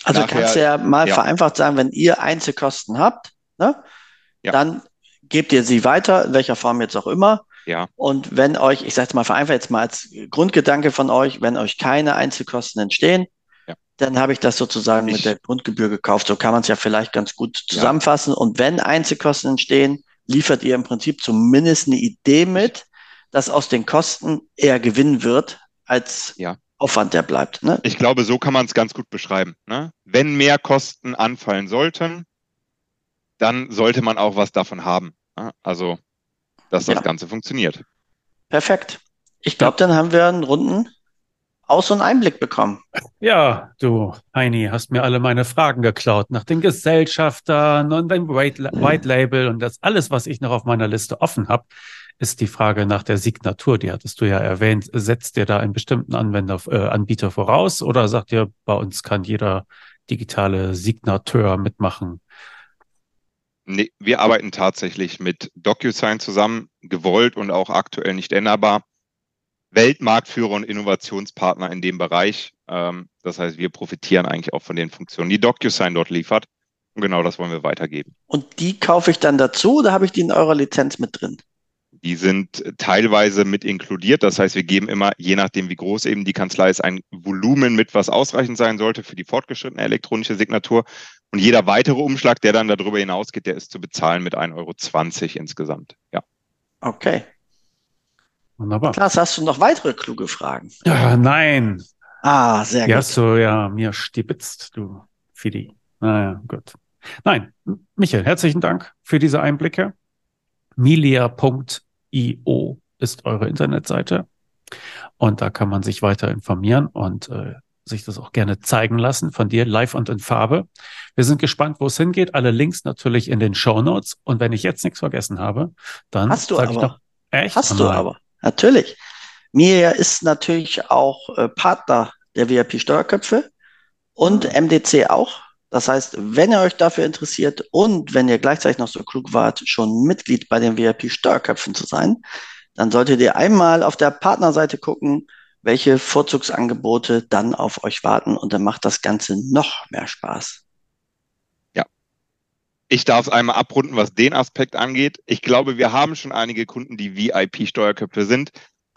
Also nachher, kannst du ja mal ja. vereinfacht sagen, wenn ihr Einzelkosten habt, ne, ja. dann gebt ihr sie weiter, in welcher Form jetzt auch immer. Ja. Und wenn euch, ich sage es mal vereinfacht jetzt mal als Grundgedanke von euch, wenn euch keine Einzelkosten entstehen, ja. dann habe ich das sozusagen ich, mit der Grundgebühr gekauft. So kann man es ja vielleicht ganz gut zusammenfassen. Ja. Und wenn Einzelkosten entstehen, liefert ihr im Prinzip zumindest eine Idee mit, dass aus den Kosten eher Gewinn wird als ja. Aufwand, der bleibt. Ne? Ich glaube, so kann man es ganz gut beschreiben. Ne? Wenn mehr Kosten anfallen sollten, dann sollte man auch was davon haben. Ne? Also dass das ja. Ganze funktioniert. Perfekt. Ich glaube, dann haben wir einen runden Aus- und Einblick bekommen. Ja, du, Heini, hast mir alle meine Fragen geklaut nach den Gesellschaftern und dem White, White Label und das alles, was ich noch auf meiner Liste offen habe, ist die Frage nach der Signatur. Die hattest du ja erwähnt. Setzt ihr da einen bestimmten Anwender, äh, Anbieter voraus oder sagt ihr, bei uns kann jeder digitale Signateur mitmachen? Nee, wir arbeiten tatsächlich mit DocuSign zusammen, gewollt und auch aktuell nicht änderbar. Weltmarktführer und Innovationspartner in dem Bereich. Ähm, das heißt, wir profitieren eigentlich auch von den Funktionen, die DocuSign dort liefert. Und genau das wollen wir weitergeben. Und die kaufe ich dann dazu oder habe ich die in eurer Lizenz mit drin? Die sind teilweise mit inkludiert. Das heißt, wir geben immer, je nachdem, wie groß eben die Kanzlei ist, ein Volumen mit, was ausreichend sein sollte für die fortgeschrittene elektronische Signatur. Und jeder weitere Umschlag, der dann darüber hinausgeht, der ist zu bezahlen mit 1,20 Euro insgesamt. Ja. Okay. Wunderbar. Klaas, hast du noch weitere kluge Fragen? Ja, nein. Ah, sehr Die gut. hast du ja mir stibitzt, du Fidi. Naja, gut. Nein, Michael, herzlichen Dank für diese Einblicke. Milia.io ist eure Internetseite. Und da kann man sich weiter informieren und äh, sich das auch gerne zeigen lassen von dir live und in Farbe. Wir sind gespannt, wo es hingeht. Alle Links natürlich in den Show Notes. Und wenn ich jetzt nichts vergessen habe, dann hast du aber. Ich noch, echt? Hast oh du aber. Natürlich. Miria ist natürlich auch äh, Partner der VIP Steuerköpfe und MDC auch. Das heißt, wenn ihr euch dafür interessiert und wenn ihr gleichzeitig noch so klug wart, schon Mitglied bei den VIP Steuerköpfen zu sein, dann solltet ihr einmal auf der Partnerseite gucken, welche Vorzugsangebote dann auf euch warten und dann macht das Ganze noch mehr Spaß. Ja. Ich darf es einmal abrunden, was den Aspekt angeht. Ich glaube, wir haben schon einige Kunden, die VIP-Steuerköpfe sind.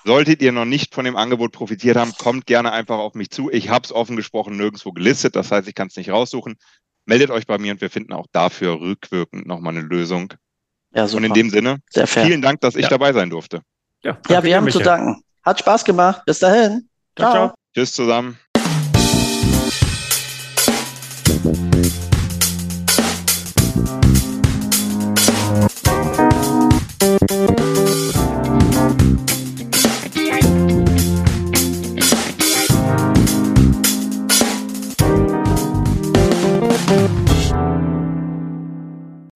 Solltet ihr noch nicht von dem Angebot profitiert haben, kommt gerne einfach auf mich zu. Ich habe es offen gesprochen nirgendwo gelistet, das heißt, ich kann es nicht raussuchen. Meldet euch bei mir und wir finden auch dafür rückwirkend nochmal eine Lösung. Ja, super. Und in dem Sinne, vielen Dank, dass ich ja. dabei sein durfte. Ja, ja wir haben Michael. zu danken. Hat Spaß gemacht. Bis dahin. Ciao. ciao. Tschüss zusammen.